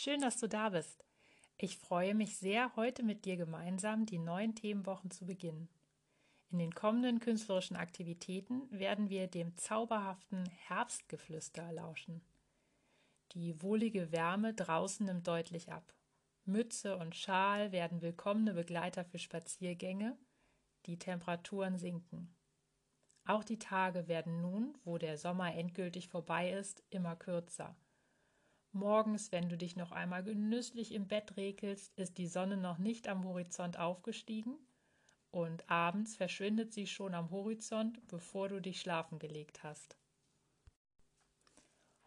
Schön, dass du da bist. Ich freue mich sehr, heute mit dir gemeinsam die neuen Themenwochen zu beginnen. In den kommenden künstlerischen Aktivitäten werden wir dem zauberhaften Herbstgeflüster lauschen. Die wohlige Wärme draußen nimmt deutlich ab. Mütze und Schal werden willkommene Begleiter für Spaziergänge. Die Temperaturen sinken. Auch die Tage werden nun, wo der Sommer endgültig vorbei ist, immer kürzer. Morgens, wenn du dich noch einmal genüsslich im Bett regelst, ist die Sonne noch nicht am Horizont aufgestiegen und abends verschwindet sie schon am Horizont, bevor du dich schlafen gelegt hast.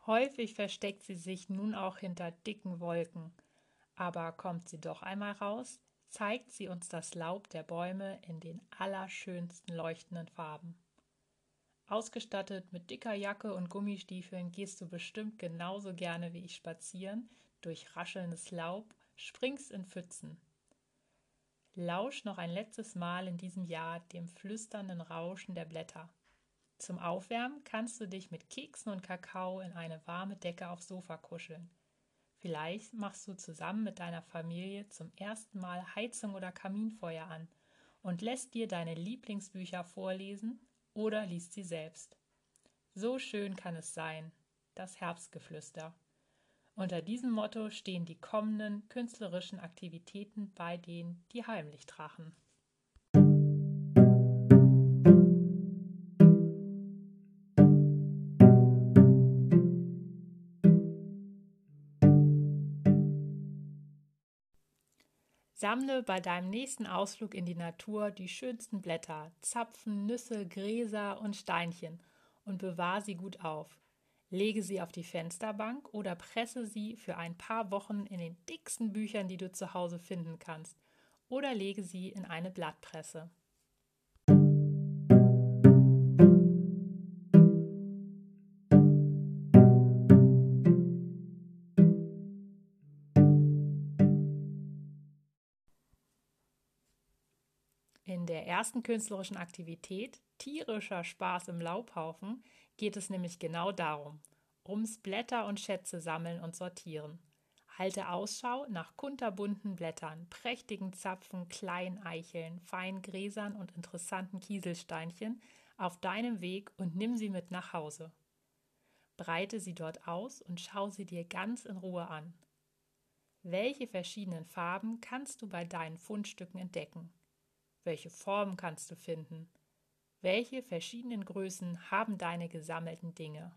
Häufig versteckt sie sich nun auch hinter dicken Wolken, aber kommt sie doch einmal raus, zeigt sie uns das Laub der Bäume in den allerschönsten leuchtenden Farben. Ausgestattet mit dicker Jacke und Gummistiefeln gehst du bestimmt genauso gerne wie ich spazieren, durch raschelndes Laub, springst in Pfützen. Lausch noch ein letztes Mal in diesem Jahr dem flüsternden Rauschen der Blätter. Zum Aufwärmen kannst du dich mit Keksen und Kakao in eine warme Decke aufs Sofa kuscheln. Vielleicht machst du zusammen mit deiner Familie zum ersten Mal Heizung oder Kaminfeuer an und lässt dir deine Lieblingsbücher vorlesen oder liest sie selbst. So schön kann es sein, das Herbstgeflüster. Unter diesem Motto stehen die kommenden künstlerischen Aktivitäten bei denen, die heimlich trachen. Sammle bei deinem nächsten Ausflug in die Natur die schönsten Blätter, Zapfen, Nüsse, Gräser und Steinchen und bewahre sie gut auf. Lege sie auf die Fensterbank oder presse sie für ein paar Wochen in den dicksten Büchern, die du zu Hause finden kannst, oder lege sie in eine Blattpresse. In der ersten künstlerischen Aktivität, tierischer Spaß im Laubhaufen, geht es nämlich genau darum, ums Blätter und Schätze sammeln und sortieren. Halte Ausschau nach kunterbunten Blättern, prächtigen Zapfen, kleinen Eicheln, feinen Gräsern und interessanten Kieselsteinchen auf deinem Weg und nimm sie mit nach Hause. Breite sie dort aus und schau sie dir ganz in Ruhe an. Welche verschiedenen Farben kannst du bei deinen Fundstücken entdecken? Welche Formen kannst du finden? Welche verschiedenen Größen haben deine gesammelten Dinge?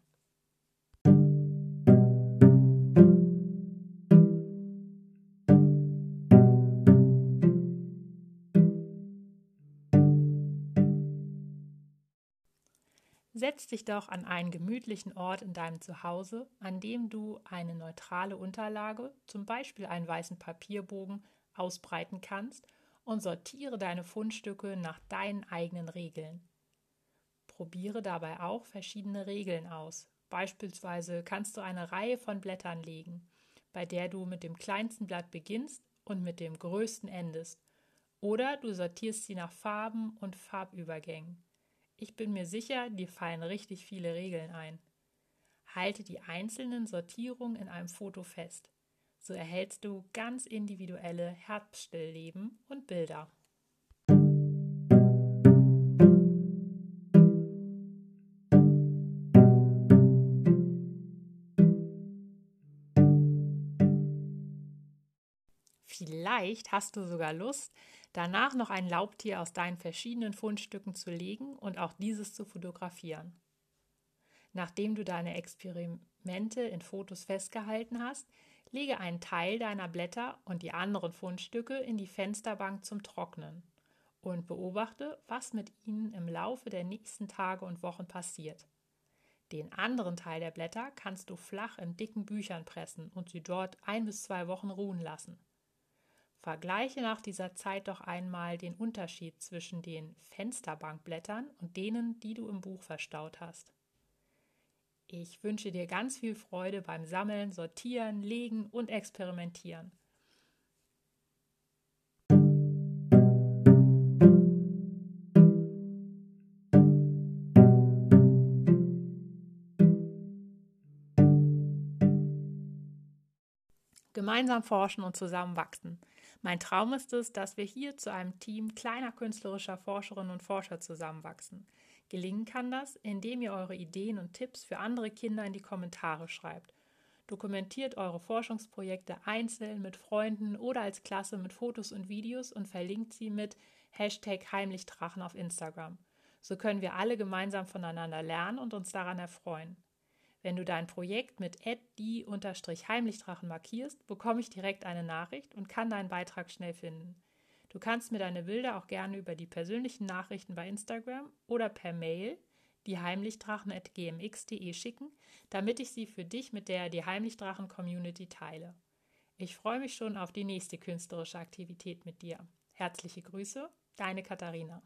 Setz dich doch an einen gemütlichen Ort in deinem Zuhause, an dem du eine neutrale Unterlage, zum Beispiel einen weißen Papierbogen, ausbreiten kannst und sortiere deine Fundstücke nach deinen eigenen Regeln. Probiere dabei auch verschiedene Regeln aus. Beispielsweise kannst du eine Reihe von Blättern legen, bei der du mit dem kleinsten Blatt beginnst und mit dem größten endest. Oder du sortierst sie nach Farben und Farbübergängen. Ich bin mir sicher, dir fallen richtig viele Regeln ein. Halte die einzelnen Sortierungen in einem Foto fest. So erhältst du ganz individuelle Herbststillleben und Bilder. Vielleicht hast du sogar Lust, danach noch ein Laubtier aus deinen verschiedenen Fundstücken zu legen und auch dieses zu fotografieren. Nachdem du deine Experimente in Fotos festgehalten hast, Lege einen Teil deiner Blätter und die anderen Fundstücke in die Fensterbank zum Trocknen und beobachte, was mit ihnen im Laufe der nächsten Tage und Wochen passiert. Den anderen Teil der Blätter kannst du flach in dicken Büchern pressen und sie dort ein bis zwei Wochen ruhen lassen. Vergleiche nach dieser Zeit doch einmal den Unterschied zwischen den Fensterbankblättern und denen, die du im Buch verstaut hast. Ich wünsche dir ganz viel Freude beim Sammeln, Sortieren, Legen und Experimentieren. Gemeinsam forschen und zusammen wachsen. Mein Traum ist es, dass wir hier zu einem Team kleiner künstlerischer Forscherinnen und Forscher zusammenwachsen. Gelingen kann das, indem ihr eure Ideen und Tipps für andere Kinder in die Kommentare schreibt. Dokumentiert eure Forschungsprojekte einzeln mit Freunden oder als Klasse mit Fotos und Videos und verlinkt sie mit Hashtag Heimlichdrachen auf Instagram. So können wir alle gemeinsam voneinander lernen und uns daran erfreuen. Wenn du dein Projekt mit die-heimlichdrachen markierst, bekomme ich direkt eine Nachricht und kann deinen Beitrag schnell finden. Du kannst mir deine Bilder auch gerne über die persönlichen Nachrichten bei Instagram oder per Mail die heimlichdrachen.gmx.de schicken, damit ich sie für dich mit der die Heimlichdrachen Community teile. Ich freue mich schon auf die nächste künstlerische Aktivität mit dir. Herzliche Grüße, deine Katharina.